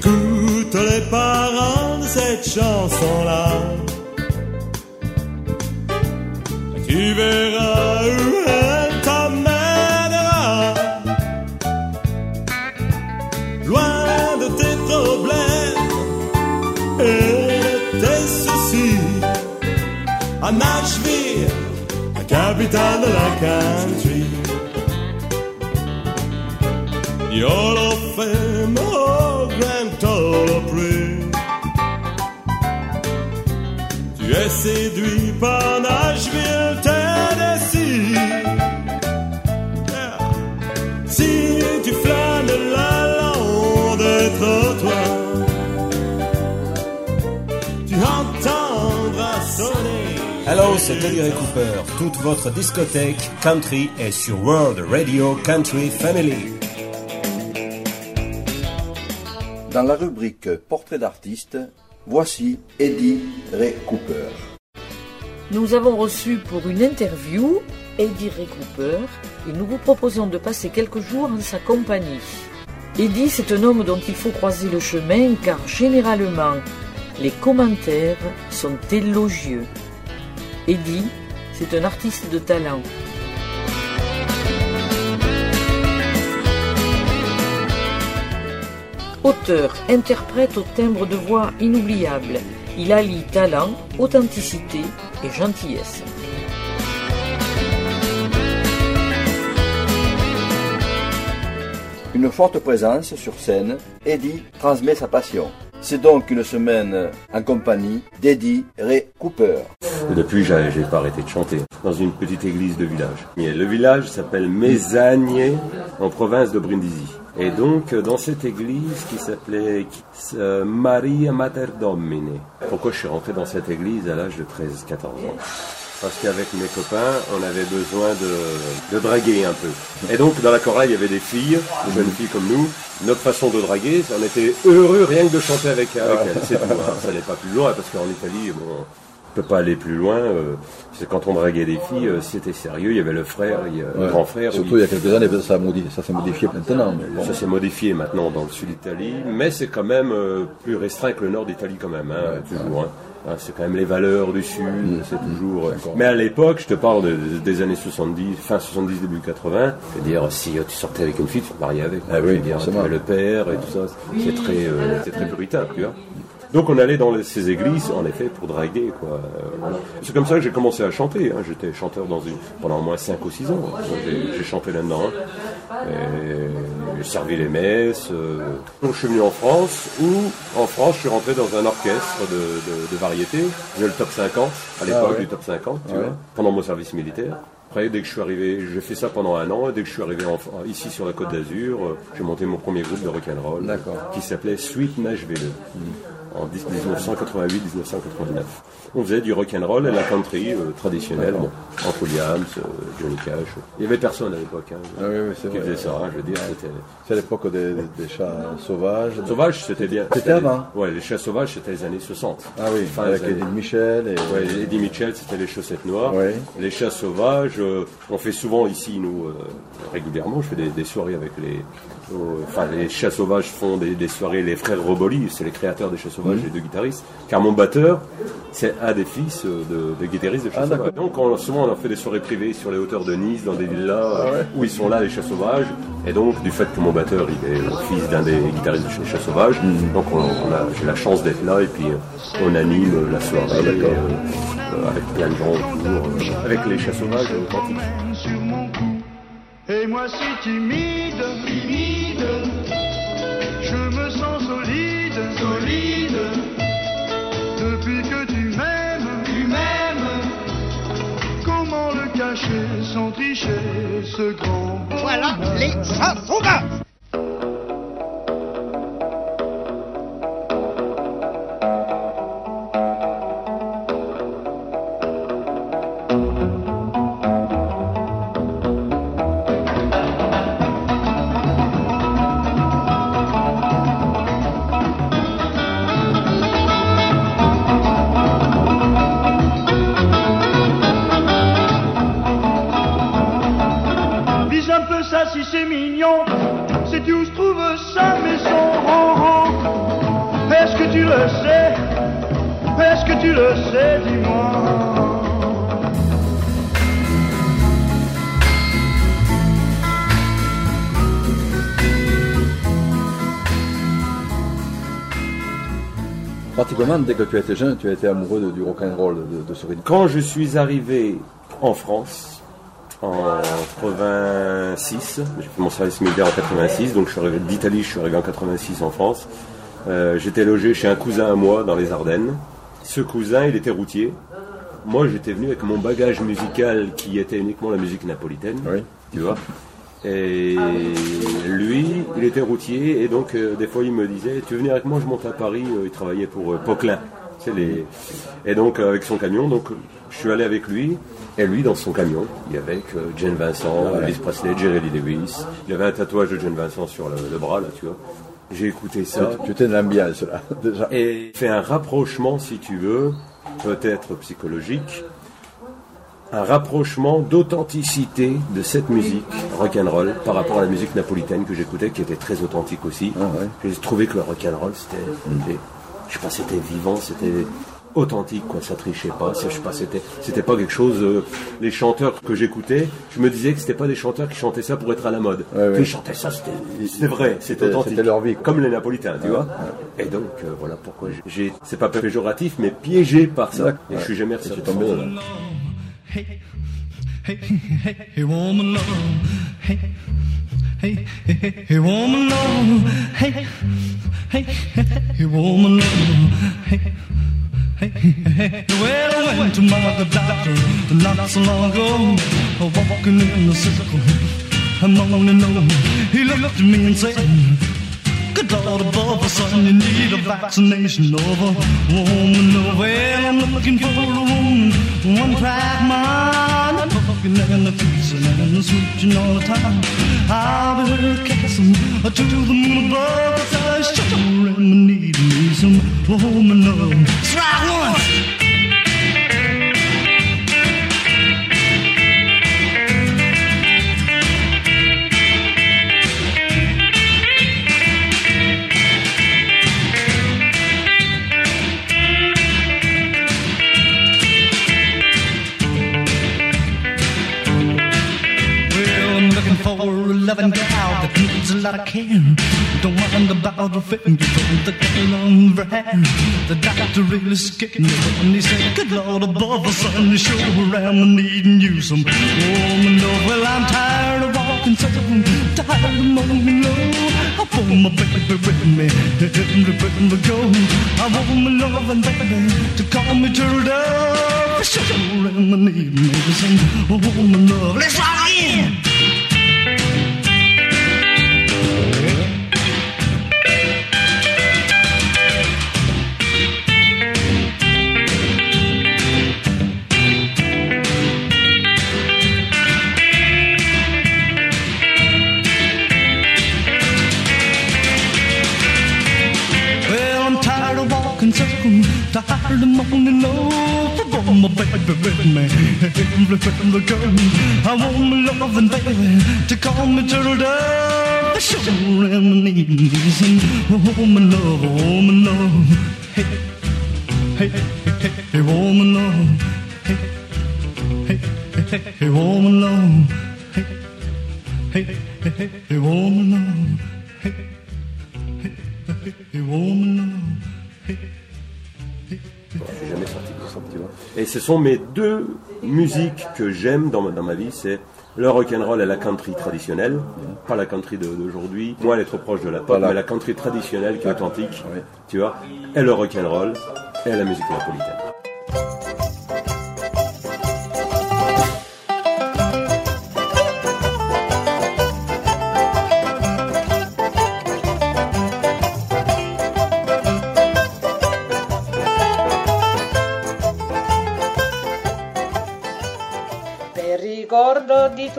Écoute les paroles de cette chanson-là. Tu verras où elle t'emmènera. Loin de tes problèmes et de tes soucis. À Nashville, la capitale de la country. The Tu es séduit par Nashville, Tennessee. Yeah. Si tu flânes le long des trottoirs, tu entendras sonner. Hello, c'est Teddy Ray Cooper. Toute votre discothèque country est sur World Radio Country Family. Dans la rubrique Portrait d'artiste, voici Eddie Ray Cooper. Nous avons reçu pour une interview Eddie Ray Cooper et nous vous proposons de passer quelques jours en sa compagnie. Eddie, c'est un homme dont il faut croiser le chemin car généralement, les commentaires sont élogieux. Eddie, c'est un artiste de talent. Auteur, interprète au timbre de voix inoubliable, il allie talent, authenticité et gentillesse. Une forte présence sur scène, Eddie transmet sa passion. C'est donc une semaine en compagnie d'Eddie Ray Cooper. Depuis, j'ai j'ai pas arrêté de chanter dans une petite église de village. Le village s'appelle Mézagne, en province de Brindisi. Et donc, dans cette église qui s'appelait euh, Maria Mater Domine. Pourquoi je suis rentré dans cette église à l'âge de 13-14 ans? Parce qu'avec mes copains, on avait besoin de, draguer un peu. Et donc, dans la chorale, il y avait des filles, des jeunes filles comme nous. Notre façon de draguer, on était heureux rien que de chanter avec, avec elles. C'est tout. hein. Ça n'est pas plus loin, parce qu'en Italie, bon, pas aller plus loin. euh, c'est quand on draguait des filles, euh, c'était sérieux. Il y avait le frère, il y a le grand frère. Surtout oui. il y a quelques années, ça, ça s'est modifié maintenant. Mais bon. Ça s'est modifié maintenant dans le sud d'Italie, mais c'est quand même euh, plus restreint que le nord d'Italie quand même, hein, toujours. hein. Hein, c'est quand même les valeurs du sud, c'est toujours. euh, Mais à l'époque, je te parle de- des années 70, fin 70, début 80. Je veux dire, si tu sortais avec une fille, tu te mariais avec. Ah oui, dire, le père et tout ça. C'est très, euh, c'est très puritain, tu vois. Donc on allait dans les- ces églises, en effet, pour draguer, quoi. C'est comme ça que j'ai commencé à chanter. hein. J'étais chanteur dans une, pendant au moins 5 ou 6 ans. J'ai chanté là-dedans. hein. Et J'ai servi les messes. euh. Donc je suis venu en France, où en France je suis rentré dans un orchestre de, de, de variété. J'ai le top 50, à l'époque Ah ouais. du top 50, tu Ah ouais. vois, pendant mon service militaire. Après, dès que je suis arrivé, j'ai fait ça pendant un an, et dès que je suis arrivé en- ici sur la Côte d'Azur, euh, j'ai monté mon premier groupe de rock'n'roll qui s'appelait Sweet Nashville en 1988-1989. On faisait du rock'n'roll et la country euh, traditionnelle, bon, entre Williams, euh, Johnny Cash. Il y avait personne à l'époque hein, Ah oui, qui vrai. faisait ça. hein, je veux dire, c'était C'est à l'époque des, chats sauvages. sauvage, c'était bien. C'était avant Ouais, les chats sauvages, c'était les années 60. Ah oui, avec Eddie Michel et. Ouais, Eddie Mitchell, c'était les chaussettes noires. Ouais. Les chats sauvages, euh, on fait souvent ici, nous, euh, régulièrement, je fais des, des soirées avec les... Enfin, les chats sauvages font des, des soirées, les frères Roboli, c'est les créateurs des chats sauvages et de guitaristes. Car mon batteur, c'est un des fils de, de guitaristes de Ah, d'accord. Donc on, souvent, on en fait des soirées privées sur les hauteurs de Nice, dans des villas euh, où ils sont là, les chats sauvages. Et donc, du fait que mon batteur, il est le fils d'un des guitaristes de chez Chats Sauvages, donc on, on a, j'ai la chance d'être là et puis euh, on anime la soirée euh, euh, avec plein de gens autour, euh, avec les Chats Sauvages authentiques. Et moi si timide, timide, ce grand. Voilà les chats sauvages le sais, dis-moi. Pratiquement, dès que tu étais jeune, tu as été amoureux de- du rock'n'roll, de, de ce rythme. Quand je suis arrivé en France, en 86, j'ai fait mon service militaire en 86, donc je suis arrivé d'Italie, je suis arrivé en 86 en France. Euh, j'étais logé chez un cousin à moi dans les Ardennes. Ce cousin, il était routier. Moi, j'étais venu avec mon bagage musical qui était uniquement la musique napolitaine, Oui. tu vois. Et lui, il était routier et donc euh, des fois il me disait Tu veux venir avec moi Je monte à Paris. Euh, il travaillait pour euh, Poquelin. Les... Et donc euh, avec son camion, donc je suis allé avec lui. Et lui, dans son camion, il y avait Jane Vincent, Elvis Presley, Jerry Lee Lewis. Il y avait un tatouage de Jane Vincent sur le, le bras là, tu vois. J'ai écouté ça. Tu étais de l'ambiance là, déjà. Et fait un rapprochement, si tu veux, peut-être psychologique, un rapprochement d'authenticité de cette musique rock'n'roll par rapport à la musique napolitaine que j'écoutais, qui était très authentique aussi. Ah ouais. J'ai trouvé que le rock'n'roll, c'était, c'était- je sais pas, c'était vivant, c'était authentique, quoi. Ça trichait pas. ça, Je sais pas, c'était, c'était pas quelque chose. euh, les chanteurs que j'écoutais, je me disais que c'était pas des chanteurs qui chantaient ça pour être à la mode. Ouais, ouais. Ils chantaient ça, c'était, c'était vrai, c'était authentique. c'était leur vie, quoi. Comme les Napolitains, tu vois. Et donc, euh, voilà pourquoi j'ai- c'est pas péjoratif, mais piégé par ça. Et je suis jamais ressorti. tombé de ça. là. Hey, hey, hey, hey, woman, love. Hey, hey, hey, hey, hey, woman, love. Hey, Well, I went to my doctor not so long ago, walking in the circle. I'm only know he looked at me and said. Good Lord above son, you need a vaccination of a woman. Oh, well, I'm looking for a woman, one track mind, and the kissing and the switching all the time. I'll be her kissing to the moon above, 'cause I sure am needing me some woman love. Right, once. Loving gal that needs a lot of care. Don't mind about finger, the girl on her hair. The doctor really scared me and he said, Good Lord above us, son, you sure am needing you some woman love. Well, I'm tired of walking so tired of moaning low. I want my baby with me, everywhere we go. I want my loving baby to call me up. Sure am needing me some oh, woman love. Let's rock in. We go. I want my loving baby to call me turtle dove. I love, love. Hey, hey, hey, hey, love. Hey, hey, hey, hey, musiques que j'aime dans, ma- dans ma vie, c'est le rock'n'roll et la country traditionnelle, pas la country d'aujourd'hui. Moi, elle est trop proche de la pop, Voilà. mais la country traditionnelle qui est authentique, tu vois. Et le rock'n'roll et la musique napolitaine.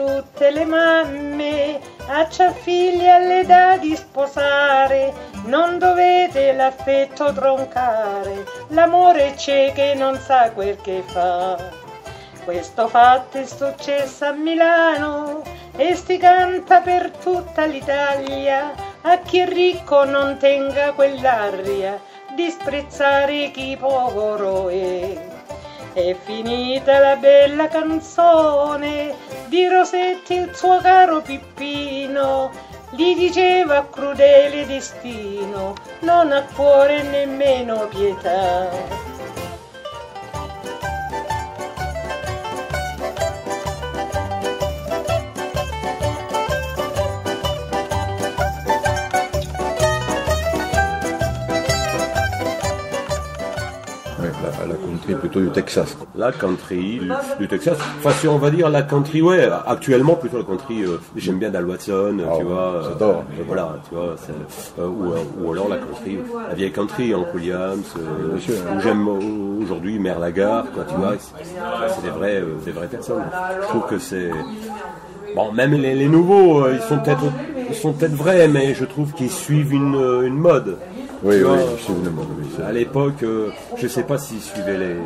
Tutte le mamme, accia figli all'età di sposare, non dovete l'affetto troncare, l'amore c'è che non sa quel che fa. Questo fatto è successo a Milano e si canta per tutta l'Italia, a chi è ricco non tenga quell'aria, disprezzare chi povero è. È finita la bella canzone di Rosetti il suo caro Pippino, gli diceva crudele destino, non ha cuore nemmeno pietà. Plutôt du Texas. La country, du, Texas. Enfin, si on va dire la country, ouais, actuellement plutôt la country. Euh, j'aime bien Dal Watson, Ah, tu vois. j'adore, euh, voilà, tu vois. euh, ou, ou alors la country, la vieille country, Hank Williams. euh, ou j'aime aujourd'hui Mère Lagarde, quoi, tu vois. C'est des vrais, euh, des vraies personnes. Je trouve que c'est Bon, même les, les nouveaux, euh, ils sont peut-être, ils sont peut-être vrais, mais je trouve qu'ils suivent une, une mode. Oui, oui, je suis À l'époque, euh, je sais pas s'ils suivaient les,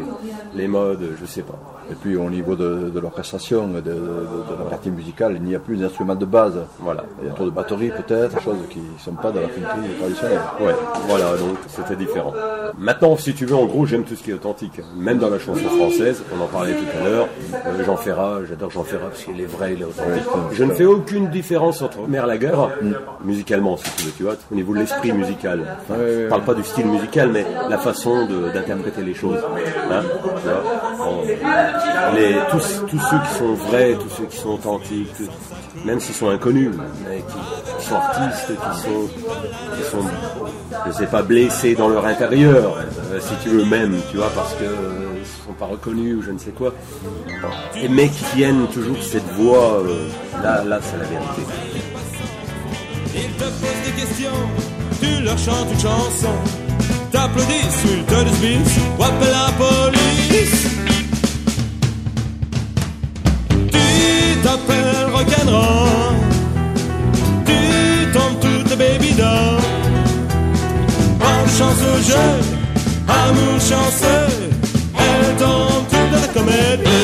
les modes, je sais pas. Et puis au niveau de, de l'orchestration, de, de- de la partie musicale, il n'y a plus d'instruments de base. Voilà. Il y a trop de batteries peut-être, choses qui ne sont pas dans la country traditionnelle. Ouais, voilà, donc c'était différent. Maintenant, si tu veux, en gros, j'aime tout ce qui est authentique. Même dans la chanson française, on en parlait tout à l'heure, euh, Jean Ferrat, j'adore Jean Ferrat parce qu'il est vrai, il est authentique. Je ne fais aucune différence entre Mère Laguerre, musicalement, si tu veux, tu vois, au niveau de l'esprit musical. Enfin, je parle pas du style musical, mais la façon d'interpréter les choses. Hein, tu vois. Tous, ceux qui sont vrais, tous ceux qui sont authentiques, même s'ils sont inconnus, mais qui, sont artistes, qui sont, qui sont, sais pas, blessés dans leur intérieur, euh, si tu veux même, tu vois, parce que euh, ils sont pas reconnus ou je ne sais quoi, mais qui tiennent toujours cette voix, euh, là, là, c'est la vérité. Ils te posent des questions, tu leur chantes une chanson. T'applaudis, ils te disent ou la police. Tu t'appelles rock'n'roll, tu tombes toutes baby doll. Bonne chance au jeu, amour chanceux, elles tombent toutes dans la comédie.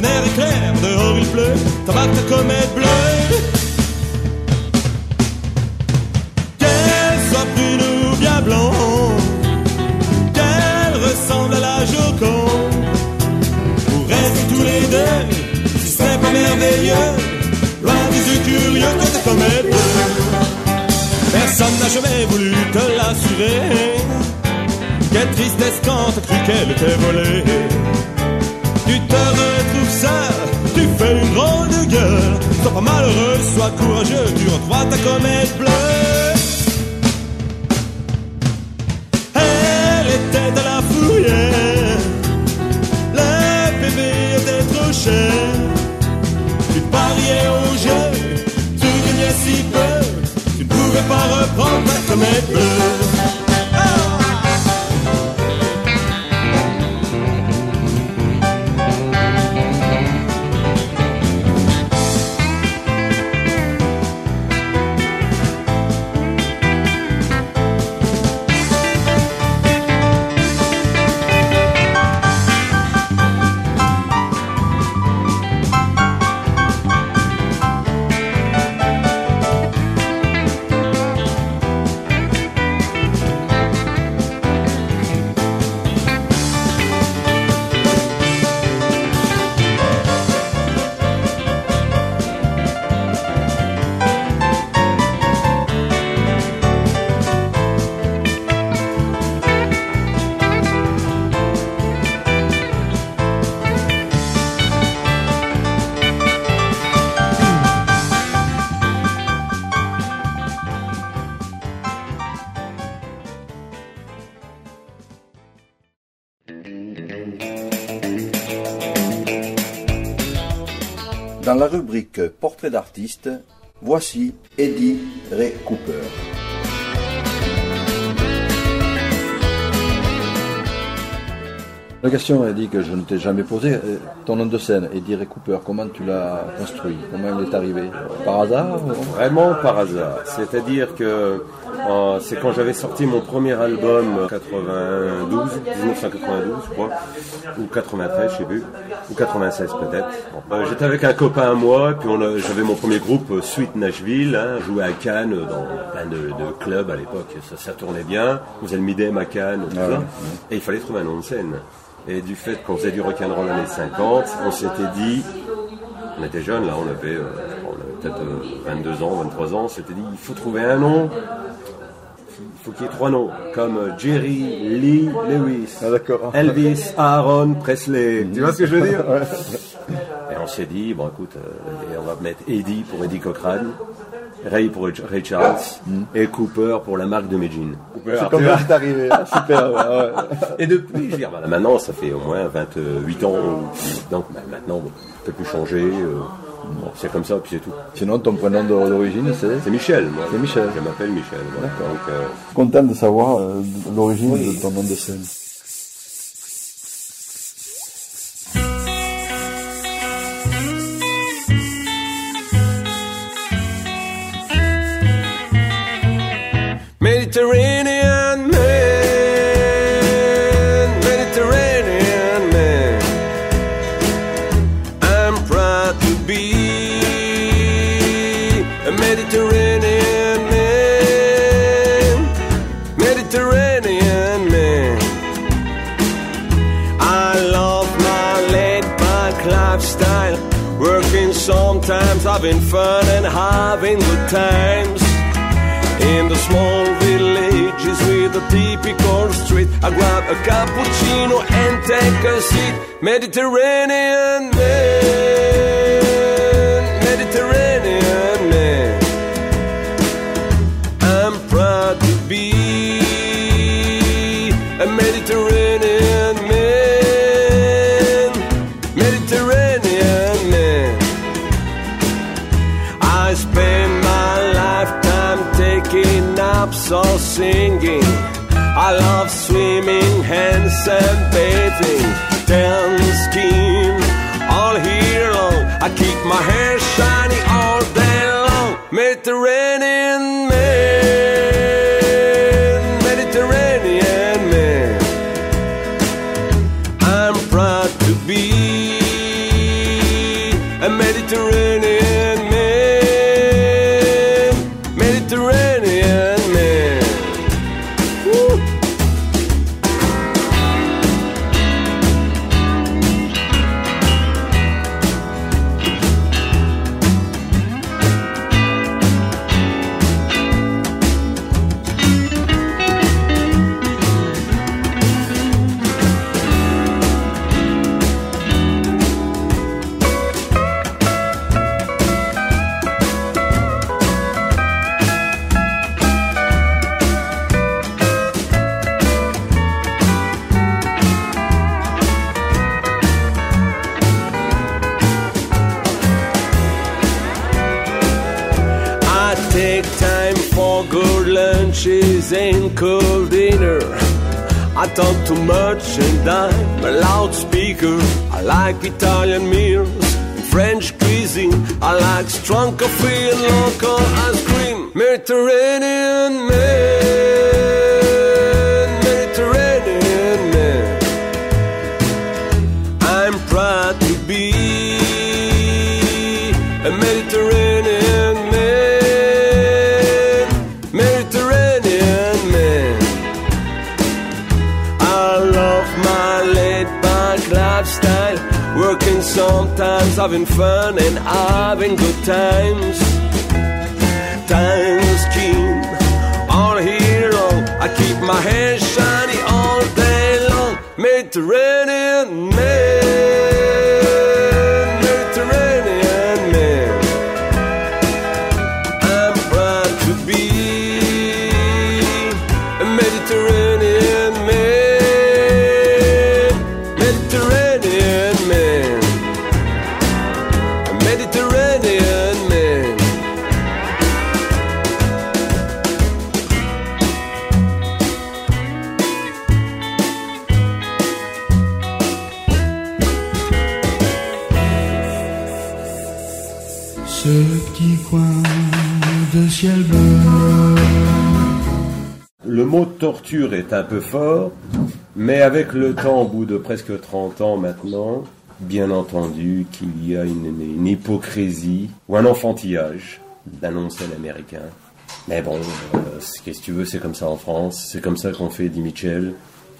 Ton air est clair, dehors il pleut, t'embarques ta comète la rubrique Portrait d'artiste, voici Eddie Ray Cooper. La question, Eddie, que je ne t'ai jamais posée, euh, ton nom de scène, Eddie Ray Cooper, comment tu l'as construit? Comment il est arrivé? Par hasard? Vraiment par hasard. C'est-à-dire que c'est quand j'avais sorti mon premier album euh, 92, 1992 je crois, ou 93 je sais plus, ou 96 peut-être. Bon, euh, J'étais avec un copain à moi, puis j'avais mon premier groupe euh, Suite Nashville, hein, jouait à Cannes euh, dans plein de, de clubs à l'époque, ça, ça tournait bien, on faisait le Midem à Cannes, tout Ah ça, et il fallait trouver un nom de scène. Et du fait qu'on faisait du rock'n'roll années 50, on s'était dit, on était jeunes là, on avait, euh, peut-être euh, 22 ans, 23 ans, on s'était dit il faut trouver un nom. Il faut qu'il y ait trois noms, comme euh, Jerry Lee Lewis, Ah, Elvis Aaron Presley. Tu vois ce que je veux dire? Et on s'est dit, bon écoute, euh, et on va mettre Eddie pour Eddie Cochrane, Ray pour Ray Charles, et Cooper pour la marque de mes jeans. Cooper, C'est tu comme c'est arrivé, ah, super. ouais. Et depuis, je veux dire, voilà, maintenant, ça fait au moins 28 ans. Donc bah, maintenant, on peut plus changer. euh, bon, c'est comme ça, puis c'est tout. Sinon, ton prénom de- d'origine, c'est C'est Michel, moi. C'est Michel. Je m'appelle Michel. voilà. Donc, euh, Content de savoir euh, l'origine de ton nom de scène. Mediterranean having fun and having good times. In the small villages with a typical street, I grab a cappuccino and take a seat. Mediterranean or singing. I love swimming hands and sunbathing, tan skin all long. I keep my hair talk too much and I'm a loudspeaker. I like Italian meals and French cuisine. I like strong coffee and local ice cream. Mediterranean man, having fun and having good times. Time's keen all year long. I keep my hair shiny all day long. Mediterranean man, torture est un peu fort, mais avec le temps, au bout de presque 30 ans maintenant, bien entendu qu'il y a une, hypocrisie ou un enfantillage d'annoncer l'américain. Mais bon, euh, qu'est-ce que tu veux, c'est comme ça en France, c'est comme ça qu'on fait Eddie Mitchell,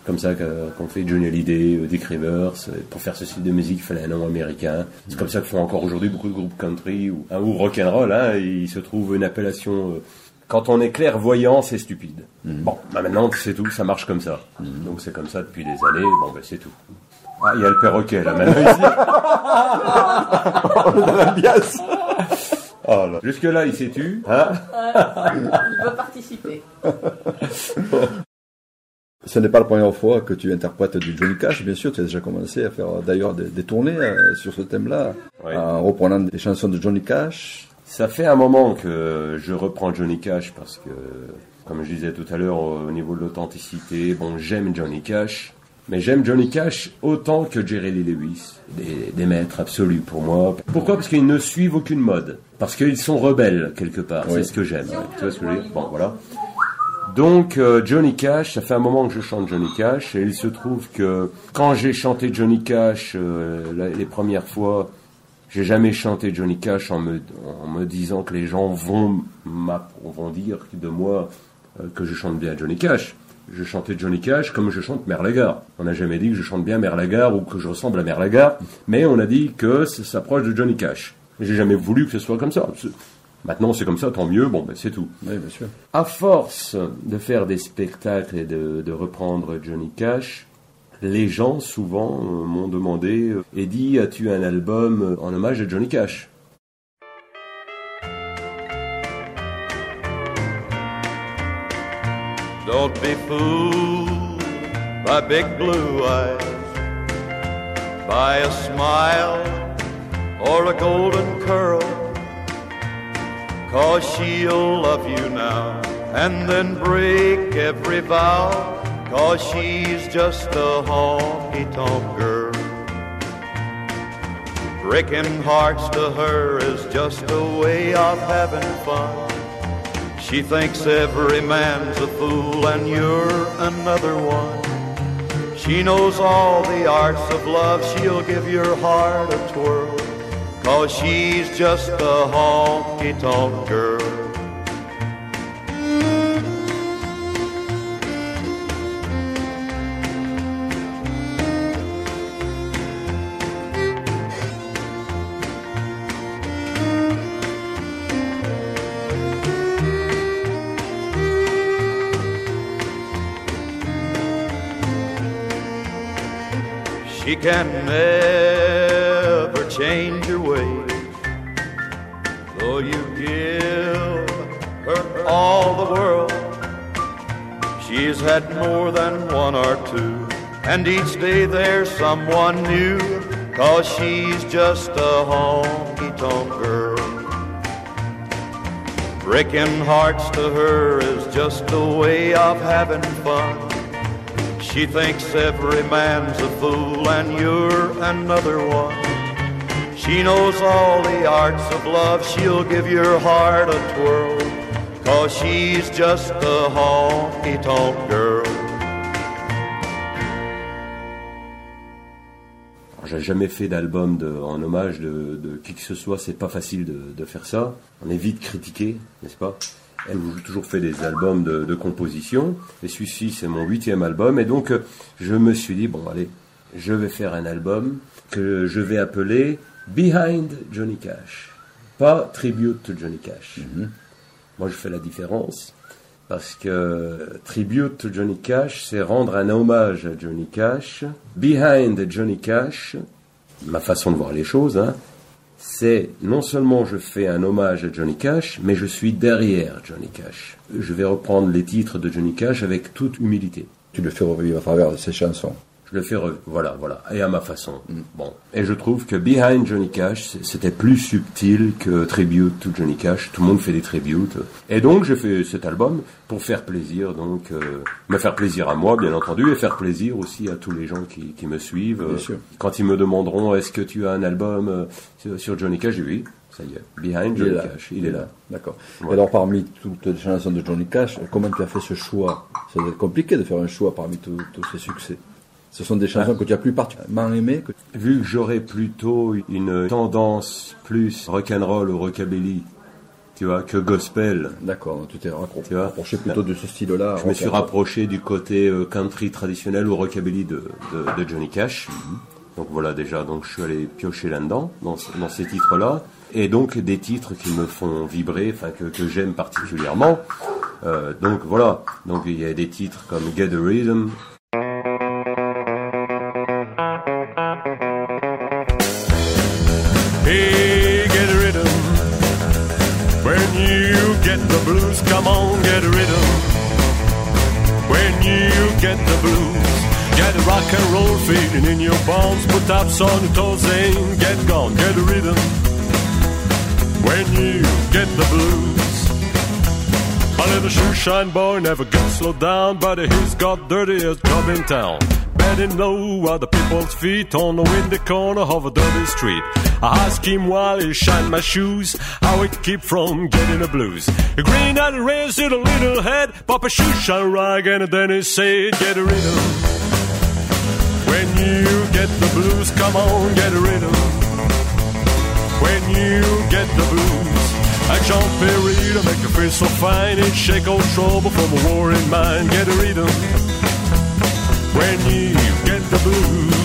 comme ça qu'on fait Johnny Hallyday, euh, Dick Rivers. Euh, Pour faire ce style de musique, il fallait un nom américain. C'est comme ça que font encore aujourd'hui beaucoup de groupes country ou, hein, rock'n'roll. Hein, il se trouve une appellation. Euh, quand on est clairvoyant, c'est stupide. Bon, bah maintenant c'est tout, ça marche comme ça. Donc c'est comme ça depuis des années. Bon, ben c'est tout. Ah, il y a le perroquet là maintenant ici. Dans l'ambiance. Oh là. Jusque-là, il s'est tu. Hein? Il veut participer. Ce n'est pas la première fois que tu interprètes du Johnny Cash, bien sûr, tu as déjà commencé à faire d'ailleurs des, des tournées euh, sur ce thème-là, Ouais. en reprenant des chansons de Johnny Cash. Ça fait un moment que je reprends Johnny Cash parce que, comme je disais tout à l'heure, au niveau de l'authenticité, bon, j'aime Johnny Cash, mais j'aime Johnny Cash autant que Jerry Lee Lewis, des, des maîtres absolus pour moi. Pourquoi? Parce qu'ils ne suivent aucune mode, parce qu'ils sont rebelles quelque part. Oui. C'est ce que j'aime. Tu vois ce que je veux dire? Bon, voilà. Donc euh, Johnny Cash, ça fait un moment que je chante Johnny Cash et il se trouve que quand j'ai chanté Johnny Cash euh, la- les premières fois, j'ai jamais chanté Johnny Cash en me, en me disant que les gens vont, vont dire de moi euh, que je chante bien Johnny Cash. Je chantais Johnny Cash comme je chante Mère Lagarde. On n'a jamais dit que je chante bien Mère Lagarde ou que je ressemble à Mère Lagarde, mais on a dit que ça s'approche de Johnny Cash. J'ai jamais voulu que ce soit comme ça. Maintenant c'est comme ça, tant mieux, bon ben c'est tout. Oui, bien sûr. À force de faire des spectacles et de, de reprendre Johnny Cash, les gens souvent euh, m'ont demandé euh, Eddie, as-tu un album euh, en hommage à Johnny Cash? Don't be fooled by big blue eyes, by a smile or a golden curl. Cause she'll love you now and then break every vow. Cause she's just a honky tonk girl. Breaking hearts to her is just a way of having fun. She thinks every man's a fool and you're another one. She knows all the arts of love, she'll give your heart a twirl. Cause she's just a honky tonk girl. Can never change her ways, though you give her all the world. She's had more than one or two, and each day there's someone new, cause she's just a honky tonk girl. Breaking hearts to her is just a way of having fun. She thinks every man's a fool and you're another one. She knows all the arts of love, she'll give your heart a twirl. Cause she's just a honky tonk girl. J'ai jamais fait d'album en hommage de, de qui que ce soit, c'est pas facile de, de faire ça. On est vite critiqué, n'est-ce pas? Elle j'ai toujours fait des albums de, de composition, et celui-ci c'est mon huitième album, et donc je me suis dit, bon allez, je vais faire un album que je vais appeler Behind Johnny Cash, pas Tribute to Johnny Cash. Moi je fais la différence, parce que Tribute to Johnny Cash, c'est rendre un hommage à Johnny Cash. Behind Johnny Cash, ma façon de voir les choses, hein, c'est non seulement je fais un hommage à Johnny Cash, mais je suis derrière Johnny Cash. Je vais reprendre les titres de Johnny Cash avec toute humilité. Tu le fais revivre à travers ses chansons. Je le fais, voilà, voilà, et à ma façon. Bon, et je trouve que Behind Johnny Cash, c'était plus subtil que Tribute to Johnny Cash. Tout le monde fait des tributes. Et donc, j'ai fait cet album pour faire plaisir, donc, euh, me faire plaisir à moi, bien entendu, et faire plaisir aussi à tous les gens qui, qui me suivent. Bien sûr. Quand ils me demanderont, est-ce que tu as un album euh, sur- Johnny Cash, oui. Ça y est, Behind Johnny. Cash, il est là. D'accord. Ouais. Alors, parmi toutes les chansons de Johnny Cash, comment tu as fait ce choix? Ça doit être compliqué de faire un choix parmi tous tous ces succès. Ce sont des chansons que tu as plus particulièrement aimées que... Vu que j'aurais plutôt une tendance plus rock'n'roll ou rockabilly, tu vois, que gospel, D'accord, tu t'es Tu vois rapproché plutôt de ce style-là. je me suis rapproché du côté euh, country traditionnel ou rockabilly de, de, de Johnny Cash. Donc voilà déjà, donc je suis allé piocher là-dedans, dans, dans ces titres-là. Et donc des titres qui me font vibrer, enfin que, que j'aime particulièrement. Euh, donc voilà, donc il y a des titres comme Get a Rhythm, blues, come on, get a rhythm. When you get the blues, get a rock and roll feeling in your bones. Put taps on your toes and get gone, get a rhythm. When you get the blues. A little shoe shine boy never gets slowed down, but he's got dirtiest job in town. Better know other people's feet on the windy corner of a dirty street. I ask him while he shine my shoes, how he keep from getting the blues. He grinned and raised a little head, pop a shoe shine rag, and then he said, get a rhythm. When you get the blues, come on, get a rhythm. When you get the blues, Jean Perry to make you feel so fine and shake all trouble from a warring mind. Get a rhythm when you get the blues.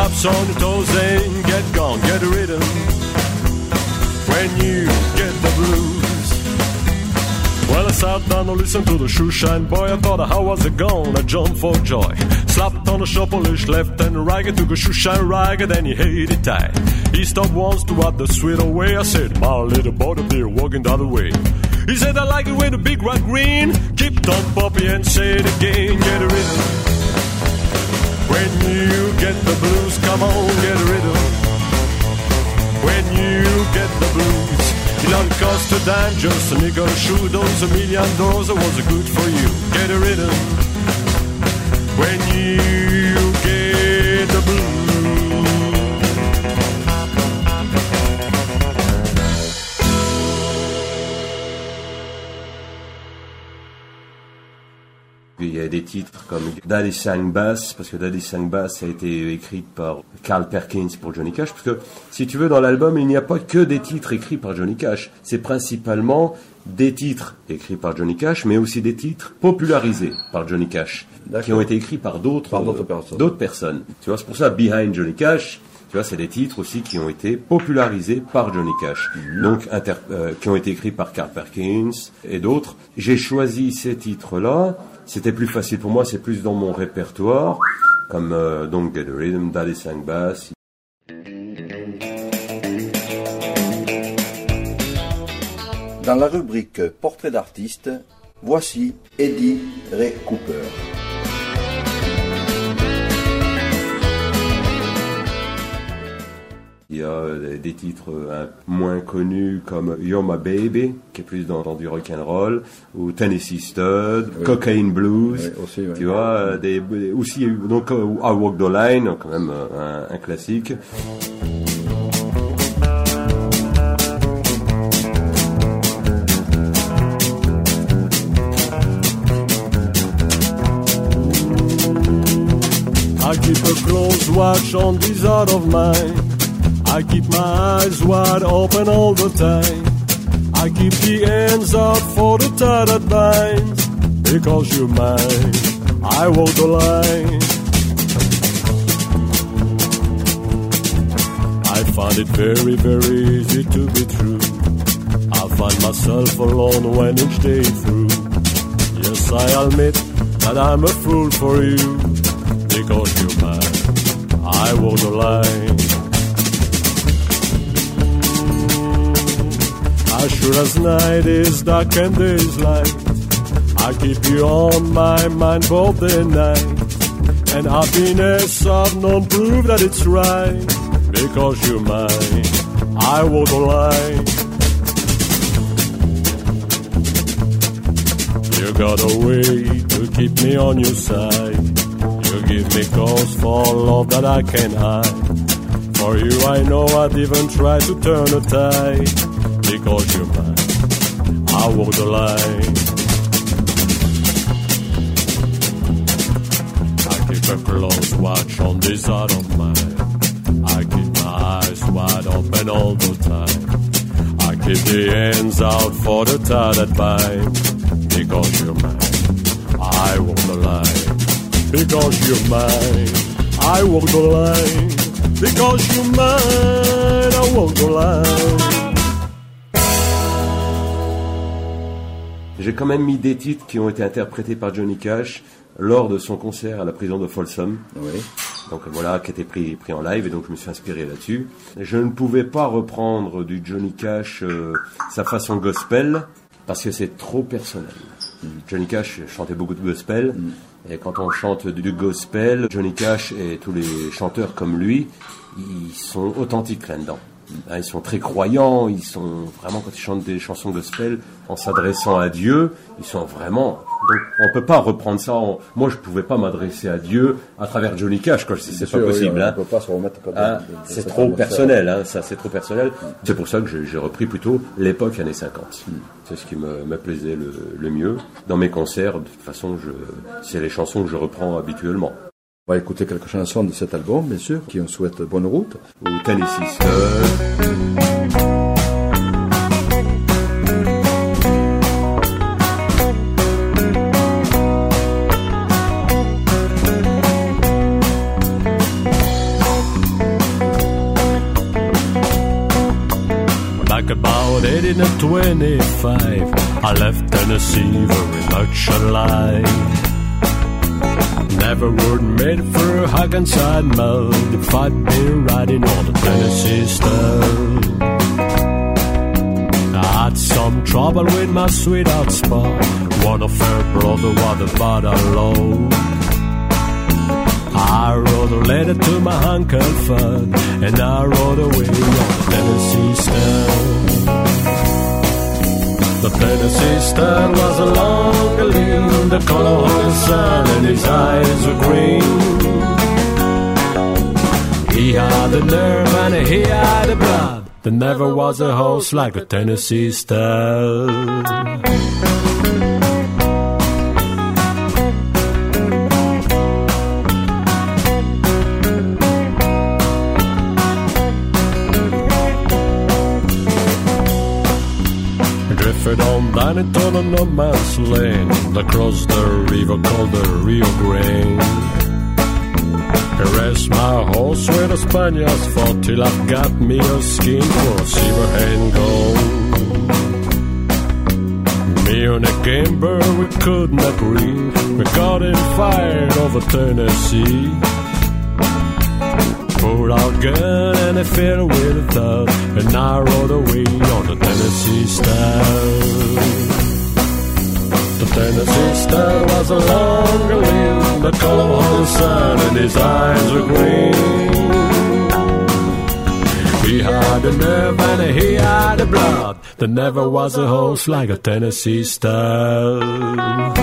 Taps on your toes and get gone. Get a rhythm when you get the blues. Well, I sat down and listened to the shoe shine boy. I thought, how was it going? I jumped for joy. Slapped on the shoppelish left and right. I took a shoe shine rag and then he hate it tight. He stopped once to have the sweet away. I said, my little up there walking the other way. He said, I like it when the big red green. Keep on poppy and say it again. Get a rhythm. When you get the blues, come on, get a rhythm. When you get the blues, it cost a dime just a nickel shoe. Those a million dollars was good for you. Get a rhythm. When you get the blues. Des titres comme Daddy Sang Bass, parce que Daddy Sang Bass a été écrit par Carl Perkins pour Johnny Cash, parce que si tu veux, dans l'album, il n'y a pas que des titres écrits par Johnny Cash. C'est principalement des titres écrits par Johnny Cash, mais aussi des titres popularisés par Johnny Cash, qui ont été écrits par d'autres euh, personnes. personnes. Tu vois, c'est pour ça Behind Johnny Cash. Tu vois, c'est des titres aussi qui ont été popularisés par Johnny Cash, Mhm. donc euh, qui ont été écrits par Carl Perkins et d'autres. J'ai choisi ces titres-là. C'était plus facile pour moi, c'est plus dans mon répertoire, comme euh, donc Get a Rhythm, Daddy Sang Bass. Dans la rubrique Portrait d'artiste, voici Eddie Ray Cooper. Il y a euh, des titres euh, moins connus comme You're My Baby, qui est plus dans, dans du rock and roll, ou Tennessee Stud, Oui. Cocaine Blues. Oui, aussi, oui. Tu vois, euh, des, aussi donc I Walk the Line, quand même un, un classique. I keep a close watch on this heart of mine. I keep my eyes wide open all the time. I keep the ends out for the that binds. Because you're mine, I walk the line. I find it very, very easy to be true. I find myself alone when each day through. Yes, I admit that I'm a fool for you because you're mine. I walk the line. As sure as night is dark and day is light, I keep you on my mind both and night. And happiness I've known prove that it's right, because you're mine. I won't lie. You got a way to keep me on your side. You give me cause for love that I can't hide. For you, I know I'd even try to turn a tide. Because you're mine, I the line. I keep a close watch on this heart of mine. I keep my eyes wide open all the time. I keep the ends out for the tie that. Because you're mine, I the line. Because you're mine, I the line. Because you're mine, I the line. J'ai quand même mis des titres qui ont été interprétés par Johnny Cash lors de son concert à la prison de Folsom. Oui. Donc voilà, qui était pris, pris en live et donc je me suis inspiré là-dessus. Je ne pouvais pas reprendre du Johnny Cash euh, sa façon gospel parce que c'est trop personnel. Johnny Cash chantait beaucoup de gospel et quand on chante du gospel, Johnny Cash et tous les chanteurs comme lui, ils sont authentiques là-dedans. Hein, Ils sont très croyants, ils sont vraiment quand ils chantent des chansons gospel en s'adressant à Dieu, ils sont vraiment. Donc on peut pas reprendre ça. en- Moi je pouvais pas m'adresser à Dieu à travers Johnny Cash, quoi. C'est c'est pas sûr, oui, possible. on hein. peut pas se remettre comme Ah, de- de c'est trop personnel, hein, ça c'est trop personnel. C'est pour ça que j'ai j'ai repris plutôt l'époque années 50. C'est ce qui me, me plaisait le, le mieux. Dans mes concerts, de toute façon, je, c'est les chansons que je reprends habituellement. Va écouter quelques chansons de cet album, bien sûr, qui on souhaite bonne route. Ou Tennessee. Back about 18 and 25, I left Tennessee very much alive. Never would made for a hug inside mud if I'd been riding on the Tennessee style. I had some trouble with my sweetheart spot. One of her brother was about alone. I wrote a letter to my uncle Fudd, and I wrote away on the Tennessee Star. The Tennessee Star was a long lean, the color of the sun, and his eyes were green. He had the nerve and he had the blood. There never was a horse like the Tennessee Star. Drifted on no man's lane Across the river called the Rio Grande. I rest my horse with a Spaniard's foot Till I've got me a skin for silver and gold. Me and a gamber, we couldn't agree We got in fight over Tennessee Pulled our gun and I fell with a thud And I rode away on the Tennessee Star The Tennessee Star was a long limb The color of the sun and his eyes were green. He had the nerve and he had the blood There never was a horse like a Tennessee Star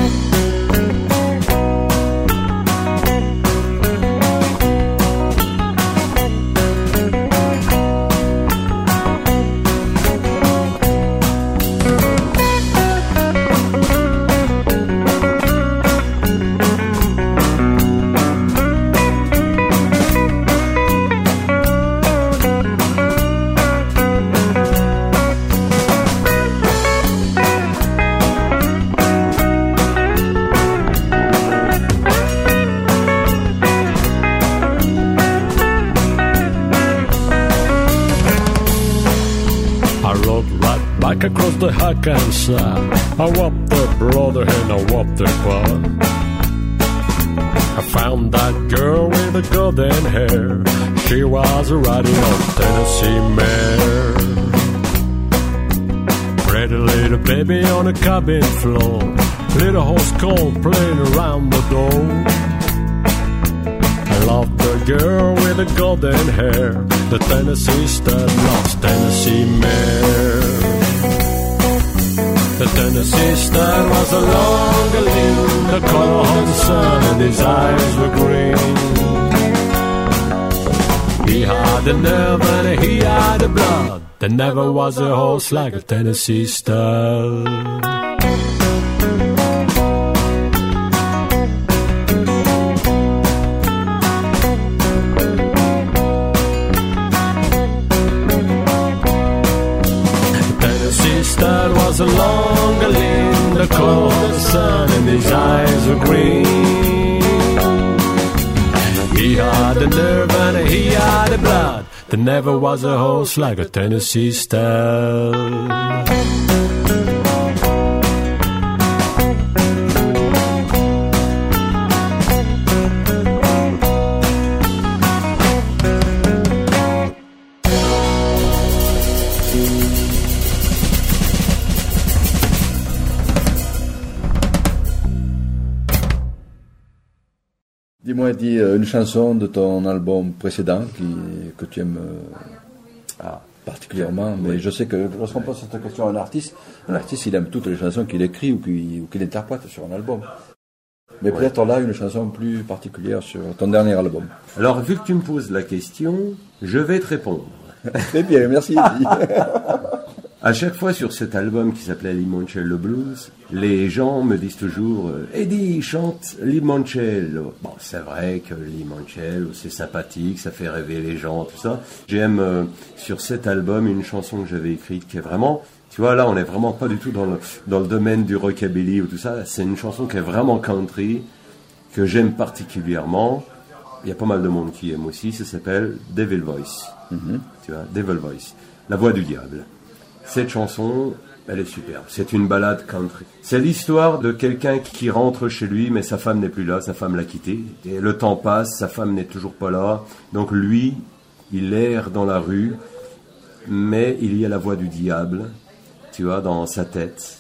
back across the Hackensack. I whopped the brother and I whopped the quad. I found that girl with the golden hair. She was a riding on Tennessee mare. Pretty little baby on the cabin floor. Little horse cold playing around the door. I love the girl with the golden hair. The Tennessee stud lost Tennessee mare. The Tennessee stud was a long limb, the color of the sun, and his eyes were green. He had the nerve and he had the blood. There never was a horse like a Tennessee stud. The sun, and his eyes were green. He had the nerve and he had the blood. There never was a horse like a Tennessee stud. Dis-moi, dis euh, une chanson de ton album précédent qui, que tu aimes euh, ah, particulièrement. Mais je sais que lorsqu'on pose cette question à un artiste, un artiste il aime toutes les chansons qu'il écrit ou qu'il interprète sur un album. Mais peut-être là une chanson plus particulière sur ton dernier album. Alors, vu que tu me poses la question, je vais te répondre. Très bien, merci. À chaque fois sur cet album qui s'appelait Limoncello Blues, les gens me disent toujours euh, Eddie chante Limoncello. Bon, c'est vrai que Limoncello c'est sympathique, ça fait rêver les gens, tout ça. J'aime euh, sur cet album une chanson que j'avais écrite qui est vraiment, tu vois là on est vraiment pas du tout dans le dans le domaine du rockabilly ou tout ça. C'est une chanson qui est vraiment country que j'aime particulièrement. Il y a pas mal de monde qui aime aussi. Ça s'appelle Devil Voice. Tu vois, Devil Voice, la voix du diable. Cette chanson, elle est superbe. C'est une balade country. C'est l'histoire de quelqu'un qui rentre chez lui, mais sa femme n'est plus là, sa femme l'a quitté. Et le temps passe, sa femme n'est toujours pas là. Donc lui, il erre dans la rue, mais il y a la voix du diable, tu vois, dans sa tête,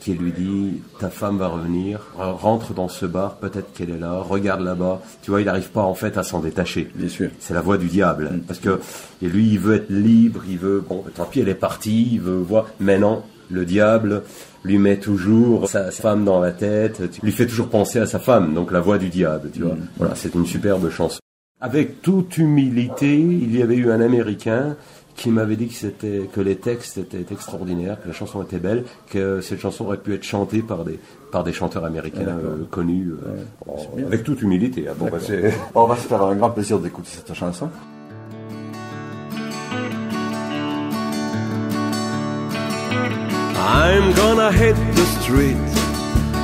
qui lui dit ta femme va revenir, rentre dans ce bar, peut-être qu'elle est là, regarde là-bas. Tu vois, il n'arrive pas en fait à s'en détacher. Bien sûr. C'est la voix du diable, parce que et lui, il veut être libre, il veut bon, tant pis, elle est partie, il veut voir. Mais non, le diable lui met toujours sa femme dans la tête, lui fait toujours penser à sa femme, donc la voix du diable, tu vois. Voilà, c'est une superbe chanson. Avec toute humilité, il y avait eu un Américain qui m'avait dit que c'était que les textes étaient extraordinaires, que la chanson était belle, que cette chanson aurait pu être chantée par des par des chanteurs américains euh, connus, euh, bon, avec toute humilité. hein. Bon, bah, On va se faire un grand plaisir d'écouter cette chanson. I'm gonna hit the street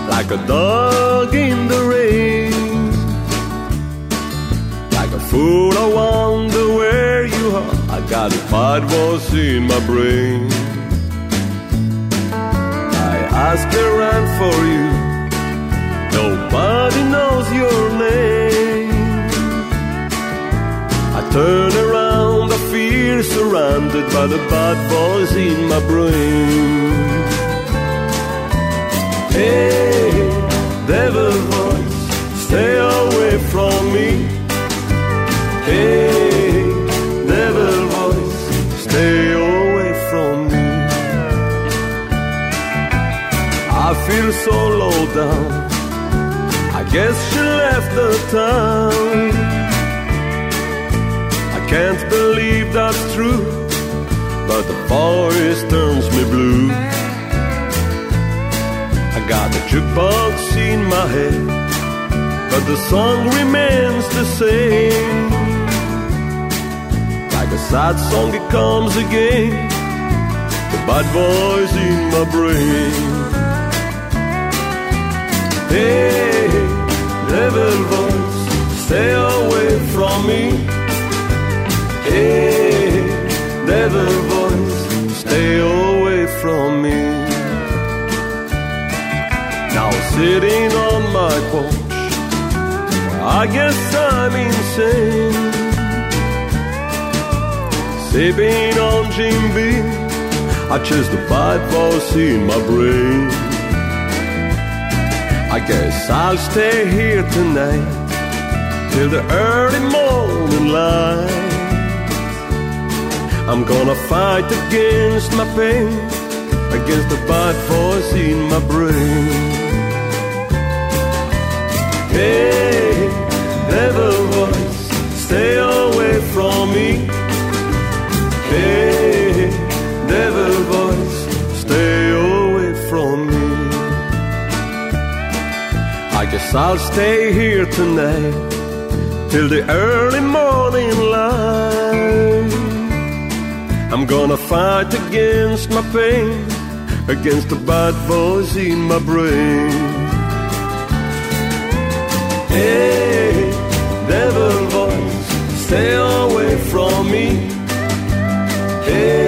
like a dog in the rain. Like a fool, I wonder where you are. I got bad voice in my brain. I ask around for you, nobody knows your name. I turn around, I feel surrounded by the bad boys in my brain. Hey, devil I guess she left the town. I can't believe that's true, but the voice turns me blue. I got the jukebox in my head, but the song remains the same. Like a sad song, it comes again. The bad voice in my brain. Hey, devil voice, stay away from me. Hey, devil voice, stay away from me. Now sitting on my porch, I guess I'm insane. Sipping on Jim Beam, I chased the bad voice in my brain. I guess I'll stay here tonight till the early morning light. I'm gonna fight against my pain, against the bad voice in my brain. Hey, devil voice, stay away from me. Hey, guess I'll stay here tonight till the early morning light. I'm gonna fight against my pain, against the bad voice in my brain. Hey, devil voice, stay away from me. Hey,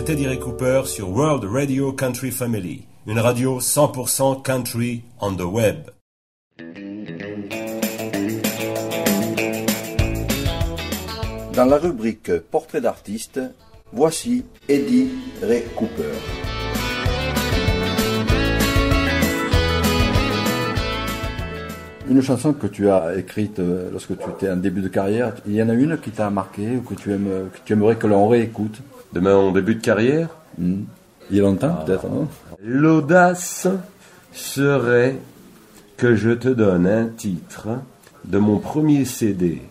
C'est Eddie Ray Cooper sur World Radio Country Family, une radio 100% country on the web. Dans la rubrique Portrait d'artiste, voici Eddie Ray Cooper. Une chanson que tu as écrite euh, lorsque tu étais en début de carrière, il y en a une qui t'a marqué ou que tu, aimes, que tu aimerais que l'on réécoute? De mon début de carrière, Hmm. Il y a longtemps peut-être, non l'audace serait que je te donne un titre de mon premier CD.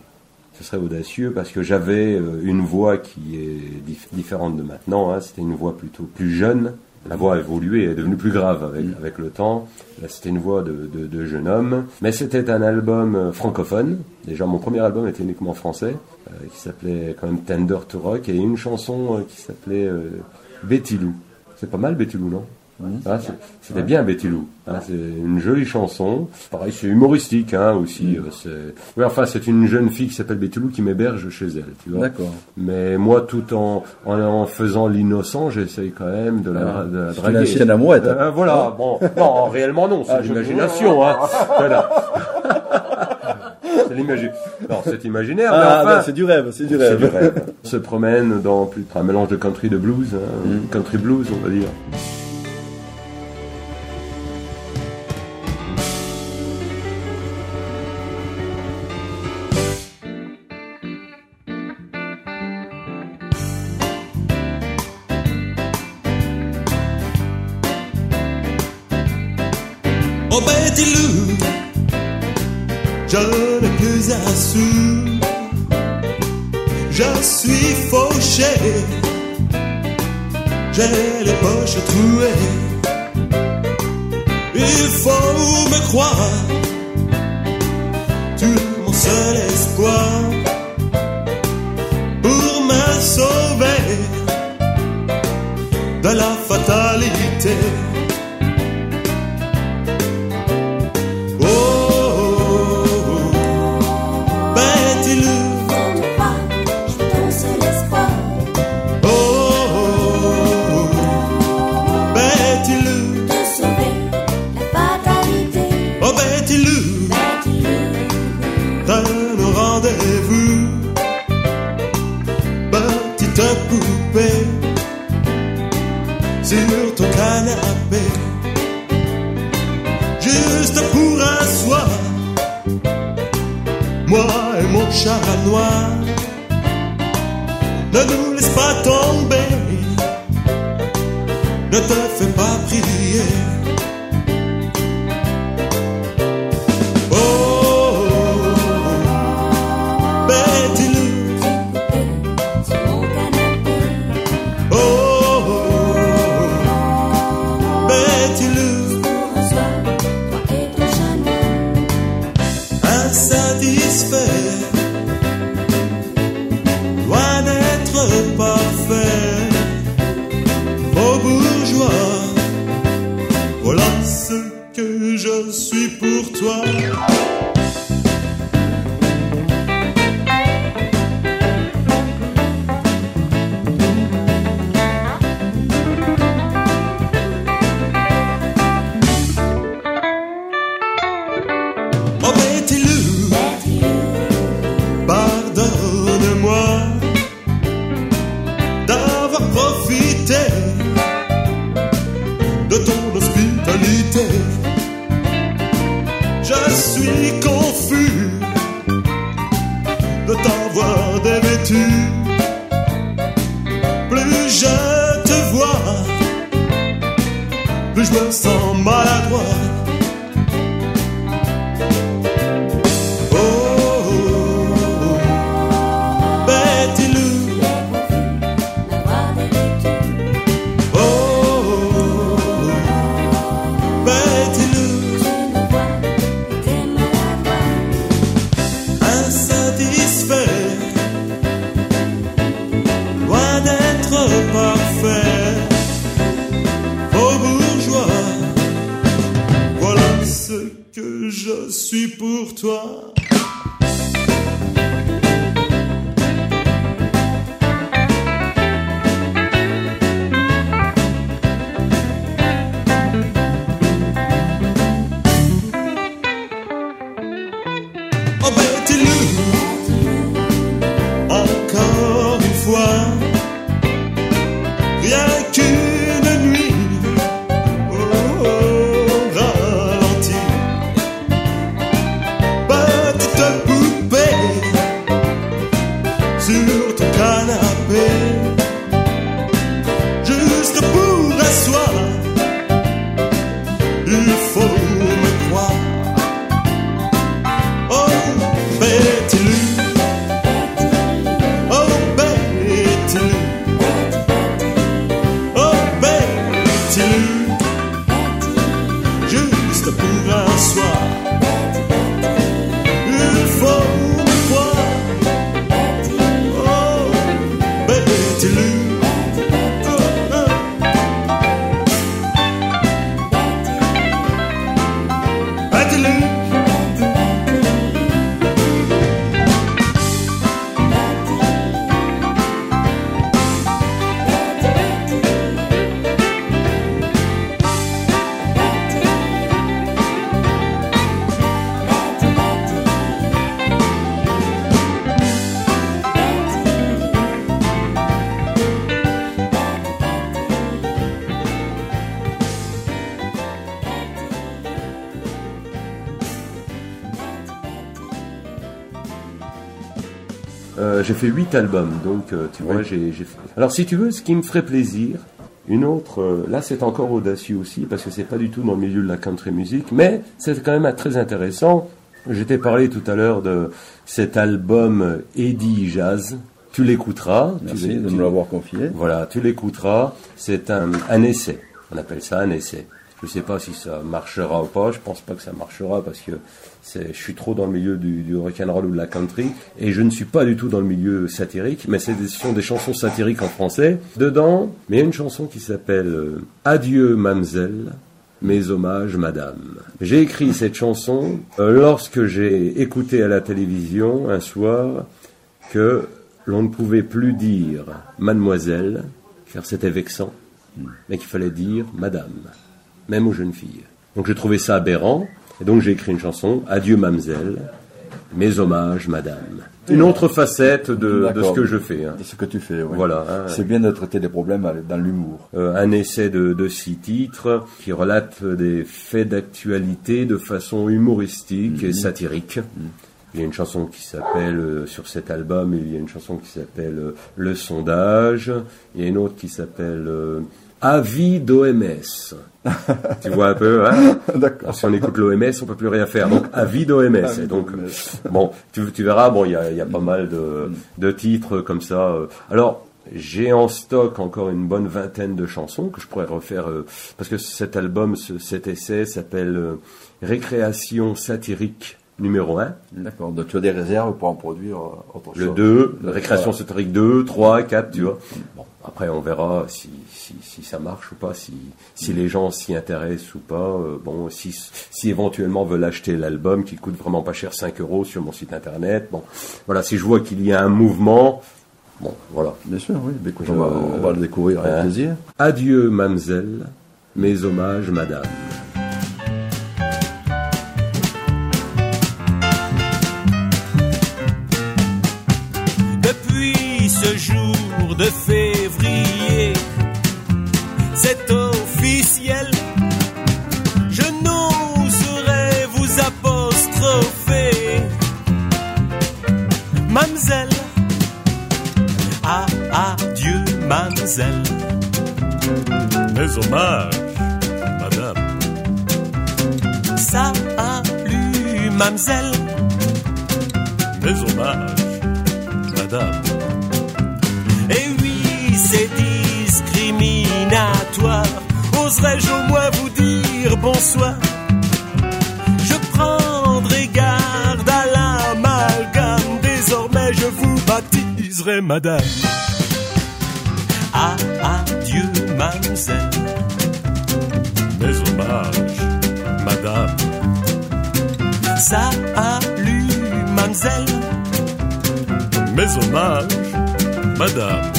Ce serait audacieux parce que j'avais euh, une voix qui est dif- différente de maintenant. hein. C'était une voix plutôt plus jeune. La voix a évolué, elle est devenue plus grave avec, avec le temps. Là, c'était une voix de, de- de jeune homme. Mais c'était un album euh, francophone. Déjà, mon premier album était uniquement français, euh, qui s'appelait quand même Tender to Rock, et une chanson euh, qui s'appelait euh, Betty Lou. C'est pas mal Betty Lou, non? Ah, c'est- C'était bien Betty Lou. hein, c'est une jolie chanson. Pareil, c'est humoristique hein, aussi. euh, c'est- Oui, enfin, c'est une jeune fille qui s'appelle Betty Lou qui m'héberge chez elle. Tu vois. D'accord. Mais moi, tout en, en, en faisant l'innocent, j'essaye quand même de la, Ah, de la c'est draguer. une ancienne amourette. Euh, voilà. Bon, non, réellement non, c'est Ah, l'imagination. Hein. Voilà. c'est l'imaginaire. Non, c'est imaginaire. Ah, enfin, c'est du rêve, c'est du c'est rêve. du rêve. On se promène dans plus un mélange de country de blues, hein, Mm. country blues, on va dire. Fait huit albums, donc euh, tu vois, j'ai fait. Alors si tu veux, ce qui me ferait plaisir, une autre, euh, là c'est encore audacieux aussi parce que c'est pas du tout dans le milieu de la country music, mais c'est quand même très intéressant. Je t'ai parlé tout à l'heure de cet album euh, Eddie Jazz. Tu l'écouteras. tu Merci l'é- de tu- me l'avoir confié. Voilà, tu l'écouteras. C'est un, un essai. On appelle ça un essai. Je ne sais pas si ça marchera ou pas. Je pense pas que ça marchera parce que je suis trop dans le milieu du, rock'n'roll ou de la country et je ne suis pas du tout dans le milieu satirique. Mais ce sont des chansons satiriques en français. Dedans, mais il y a une chanson qui s'appelle euh, Adieu, Mamselle. Mes hommages, madame. J'ai écrit cette chanson euh, lorsque j'ai écouté à la télévision un soir que l'on ne pouvait plus dire mademoiselle, car c'était vexant, mais qu'il fallait dire madame, même aux jeunes filles. Donc j'ai trouvé ça aberrant, et donc j'ai écrit une chanson, Adieu mamselle, mes hommages madame. Une autre facette de, de ce que je fais. hein. De ce que tu fais, oui. Voilà. hein. C'est bien de traiter des problèmes dans l'humour. Euh, un essai de, de six titres qui relate des faits d'actualité de façon humoristique et satirique. Il y a une chanson qui s'appelle, euh, sur cet album, il y a une chanson qui s'appelle euh, Le sondage. Il y a une autre qui s'appelle Avis d'OMS. tu vois un peu, hein D'accord. Si on écoute l'OMS, on peut plus rien faire. Donc, avis d'OMS. Et donc, bon, tu, tu verras, bon, il y a, il y a pas mal de, de titres comme ça. euh. Alors, j'ai en stock encore une bonne vingtaine de chansons que je pourrais refaire euh, parce que cet album, ce- cet essai s'appelle euh, Récréation satirique numéro 1. D'accord, donc tu as des réserves pour en produire euh, autre Le chose. 2, Le- récréation satirique 2, 3, 4, tu vois. Bon, après, on verra si, si, si ça marche ou pas, si, si les gens s'y intéressent ou pas. Euh, bon, si, si éventuellement veulent acheter l'album qui coûte vraiment pas cher, 5 euros sur mon site internet. Bon, voilà, si je vois qu'il y a un mouvement, bon, voilà. Bien sûr, oui. Écoute, Je- on, va, on va le découvrir avec hein. plaisir. Adieu, mademoiselle. Mes hommages, madame. Mes hommages, madame. Salut, Mamselle. Mes hommages, madame. Et oui, c'est discriminatoire. Oserais-je au moins vous dire bonsoir? Je prendrai garde à l'amalgame. Désormais, je vous baptiserai madame. Ah, adieu, mademoiselle. Mes hommages, madame. Salut, mademoiselle. Mes hommages, madame.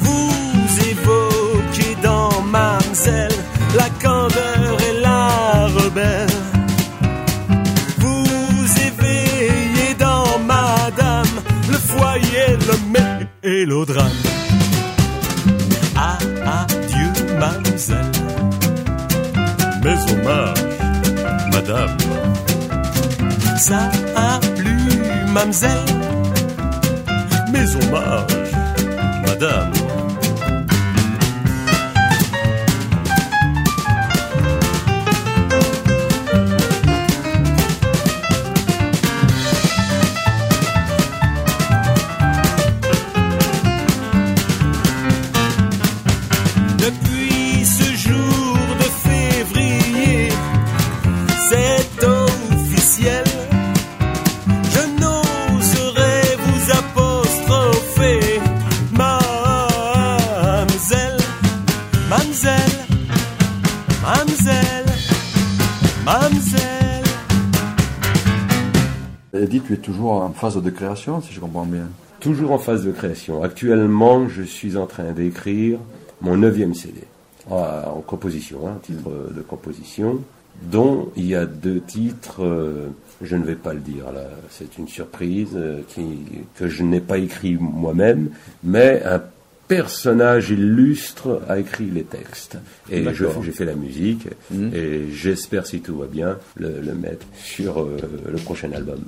Vous évoquez dans Mamselle la candeur et la rebelle. Vous éveillez dans Madame le foyer, le mélodrame. Mes hommages, madame. Salut, Mamselle. Mes hommages, madame. Tu es toujours en phase de création, si je comprends bien. Toujours en phase de création. Actuellement, je suis en train d'écrire mon neuvième CD. En, en composition, hein, titre de composition, dont il y a deux titres, euh, je ne vais pas le dire là, c'est une surprise, euh, qui, que je n'ai pas écrit moi-même, mais un personnage illustre a écrit les textes. Et j'ai fait la musique, Mhm. et j'espère, si tout va bien, le, le mettre sur euh, le prochain album.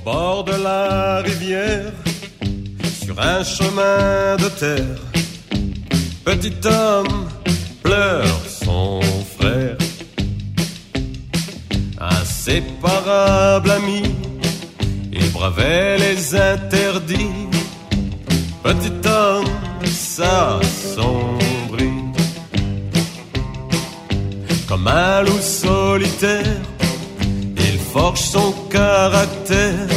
Au bord de la rivière, sur un chemin de terre, petit homme pleure son frère. Inséparable ami, il bravait les interdits. Petit homme s'assombrit comme un loup solitaire. Forge son caractère,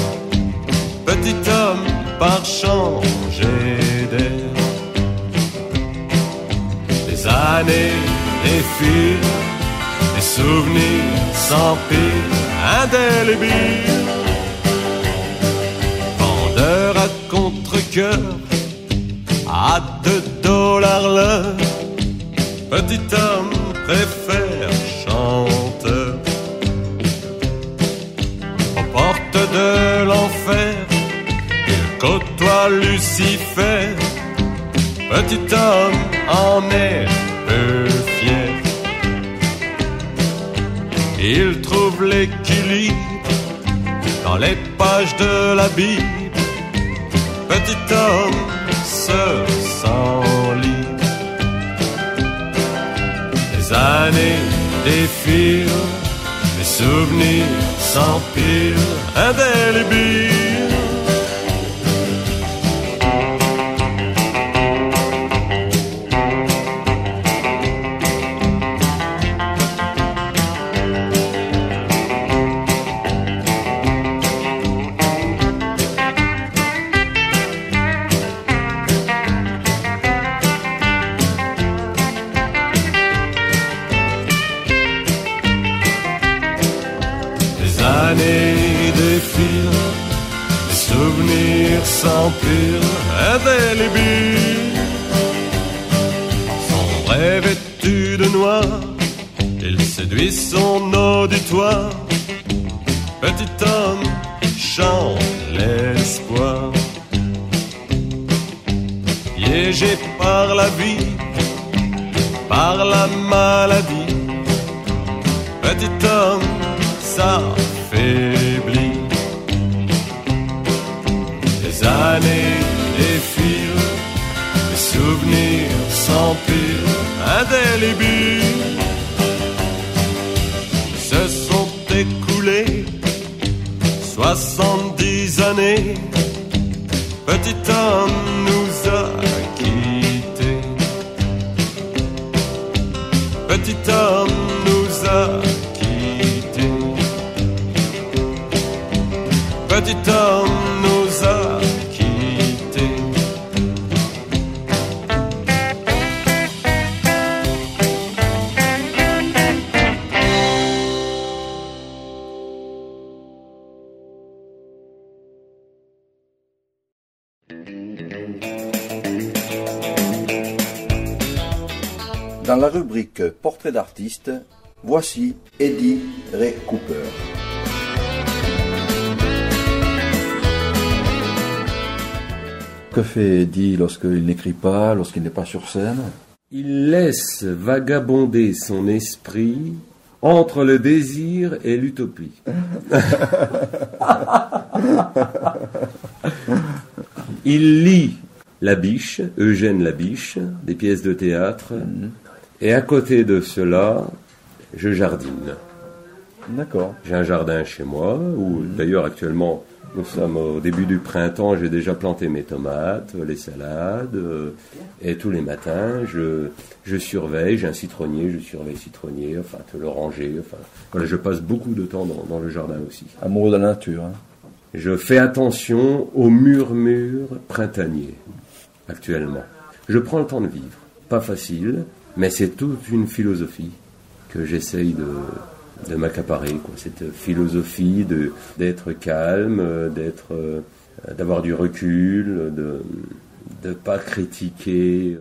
petit homme par changer d'air. Les années défilent, les souvenirs s'empilent, indélébiles. Vendeur à contre-cœur, à deux dollars l'heure, petit homme préfère chanteur Petit homme en est peu fier. Il trouve l'équilibre dans les pages de la Bible. Petit homme se sent libre. Les années défilent, les souvenirs s'empilent, indélébiles. Vêtu de noir, il séduit son auditoire. Petit homme chante l'espoir. Piégé par la vie, par la maladie, petit homme s'affaiblit. Les années défilent, les souvenirs s'empilent, indélébiles. Se sont écoulés soixante-dix années. Petit homme Voici Eddie Ray Cooper. Que fait Eddie lorsqu'il n'écrit pas, lorsqu'il n'est pas sur scène? Il laisse vagabonder son esprit entre le désir et l'utopie. Il lit La Biche, Eugène Labiche, des pièces de théâtre, et à côté de cela, je jardine. D'accord. J'ai un jardin chez moi, où d'ailleurs actuellement nous sommes au début du printemps, j'ai déjà planté mes tomates, les salades, euh, et tous les matins je, je surveille, j'ai un citronnier, je surveille le citronnier, enfin l'oranger, enfin voilà, je passe beaucoup de temps dans, dans le jardin aussi. Amoureux de la nature. hein. Je fais attention aux murmures printaniers actuellement. Je prends le temps de vivre. Pas facile, mais c'est toute une philosophie que j'essaye de, de m'accaparer. quoi. Cette philosophie de d'être calme, euh, d'être, euh, d'avoir du recul, de de pas critiquer,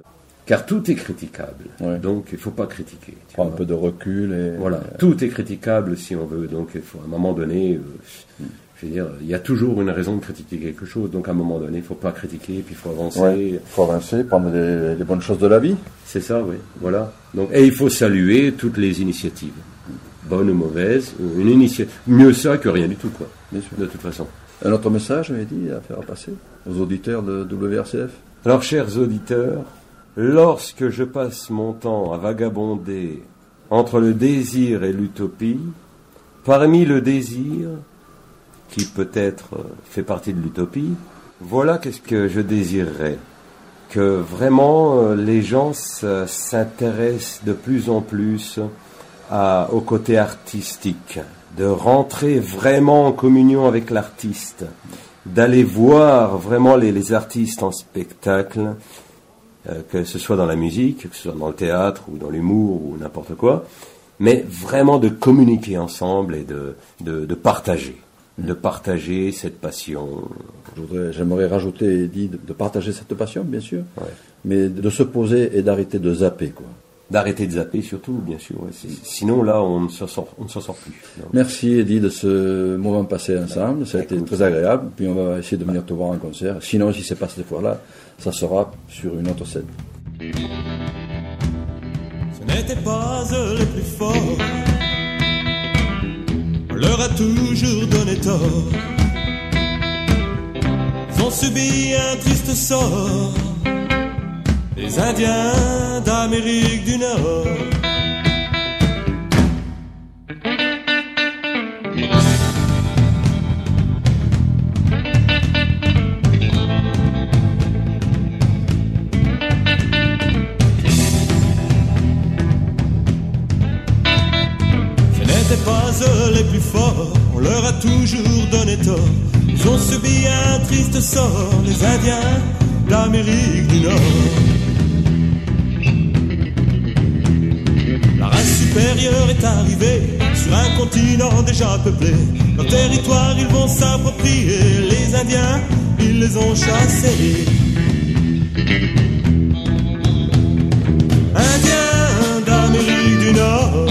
car tout est critiquable. Ouais. Donc il faut pas critiquer. Prends un peu de recul et. Voilà, tout est critiquable si on veut. Donc, il faut à un moment donné, euh, je veux dire, il y a toujours une raison de critiquer quelque chose. Donc, à un moment donné, il faut pas critiquer, puis il faut avancer. Ouais. faut avancer, prendre les, les bonnes choses de la vie. C'est ça, oui. Voilà. Donc, et il faut saluer toutes les initiatives, bonnes ou mauvaises. Une initia- Mieux ça que rien du tout, quoi. Bien sûr. De toute façon. Un autre message, Eddie, à faire passer aux auditeurs de WRCF Alors, chers auditeurs, lorsque je passe mon temps à vagabonder entre le désir et l'utopie, parmi le désir, qui peut-être euh, fait partie de l'utopie, voilà qu'est-ce que je désirerais. Que vraiment euh, les gens s'intéressent de plus en plus au côté artistique, de rentrer vraiment en communion avec l'artiste, d'aller voir vraiment les, artistes en spectacle, euh, que ce soit dans la musique, que ce soit dans le théâtre ou dans l'humour ou n'importe quoi, mais vraiment de communiquer ensemble et de partager, de partager cette passion. J'aimerais rajouter, Eddie, de, de partager cette passion, bien sûr, Ouais. mais de se poser et d'arrêter de zapper. Quoi. D'arrêter de zapper surtout, bien sûr. ouais. Sinon, là, on ne s'en sort, on ne s'en sort plus. Non. Merci, Eddie, de ce moment passé ensemble. Ça a été très agréable. Puis on va essayer de venir te voir en concert. Sinon, si c'est pas cette fois-là, ça sera sur une autre scène. Ce n'était pas les plus leur a toujours donné tort. Ils ont subi un triste sort. Les Indiens d'Amérique du Nord. Les Indiens d'Amérique du Nord. La race supérieure est arrivée sur un continent déjà peuplé. Leur territoire, ils vont s'approprier. Les Indiens, ils les ont chassés. Indiens d'Amérique du Nord,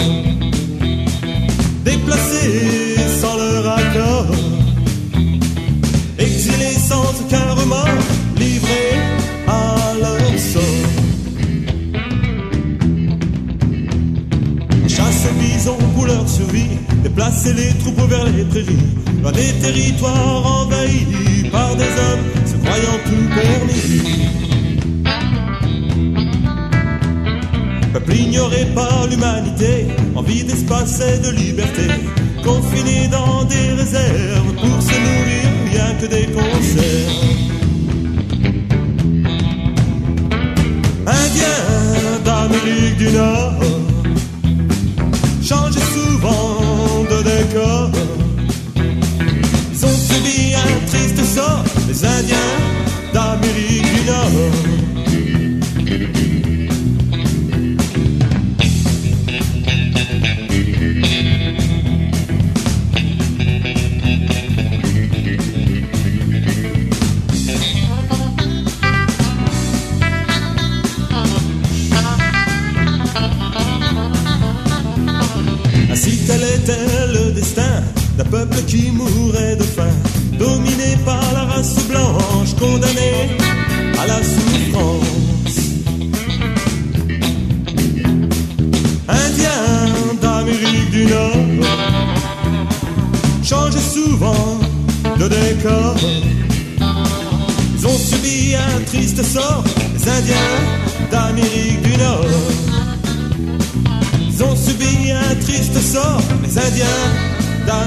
déplacés déplacer les troupeaux vers les prairies, dans des territoires envahis par des hommes se croyant tout permis. Peuple ignoré par l'humanité, envie d'espace et de liberté, confiné dans des réserves pour se nourrir bien que des conserves. Indiens d'Amérique du Nord, décor. Ils ont subi un triste sort, les Indiens d'Amérique du Nord. Peuple qui mourait de faim, dominé par la race blanche, condamné à la souffrance. Indiens d'Amérique du Nord, changent souvent de décor. Ils ont subi un triste sort, les Indiens d'Amérique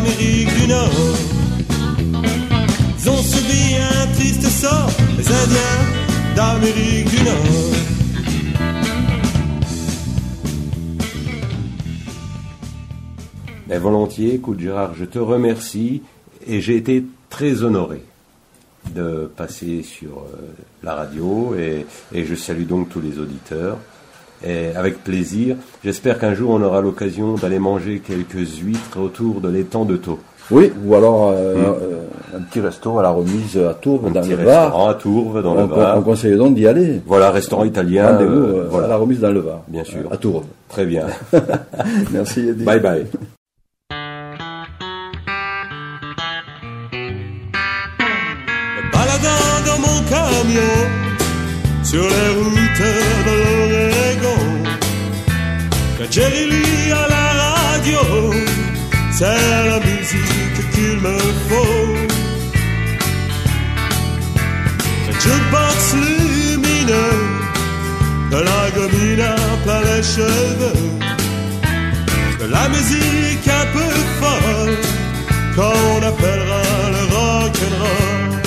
d'Amérique du Nord. Ils ont subi un triste sort, les Indiens d'Amérique du Nord. Mais volontiers, écoute Gérard, je te remercie et j'ai été très honoré de passer sur euh, la radio et je salue donc tous les auditeurs. Et avec plaisir, j'espère qu'un jour on aura l'occasion d'aller manger quelques huîtres autour de l'étang de Thau. Oui, ou alors euh, Mm. euh, un petit resto à la remise à Tours, Un dans petit le restaurant Var. à Tourves, dans on, le Var. on conseille donc d'y aller. Voilà, restaurant italien. Euh, euh, voilà, à la remise dans le Var. bien sûr. À Tours. Très bien. Merci Eddie. bye bye. Me baladant dans mon camion sur les routes de l'Oregon. Quand Jerry à la radio, c'est la musique qu'il me faut. Le jukebox lumineux de la gomina plein les cheveux. De la musique un peu folle qu'on appellera le rock'n'roll.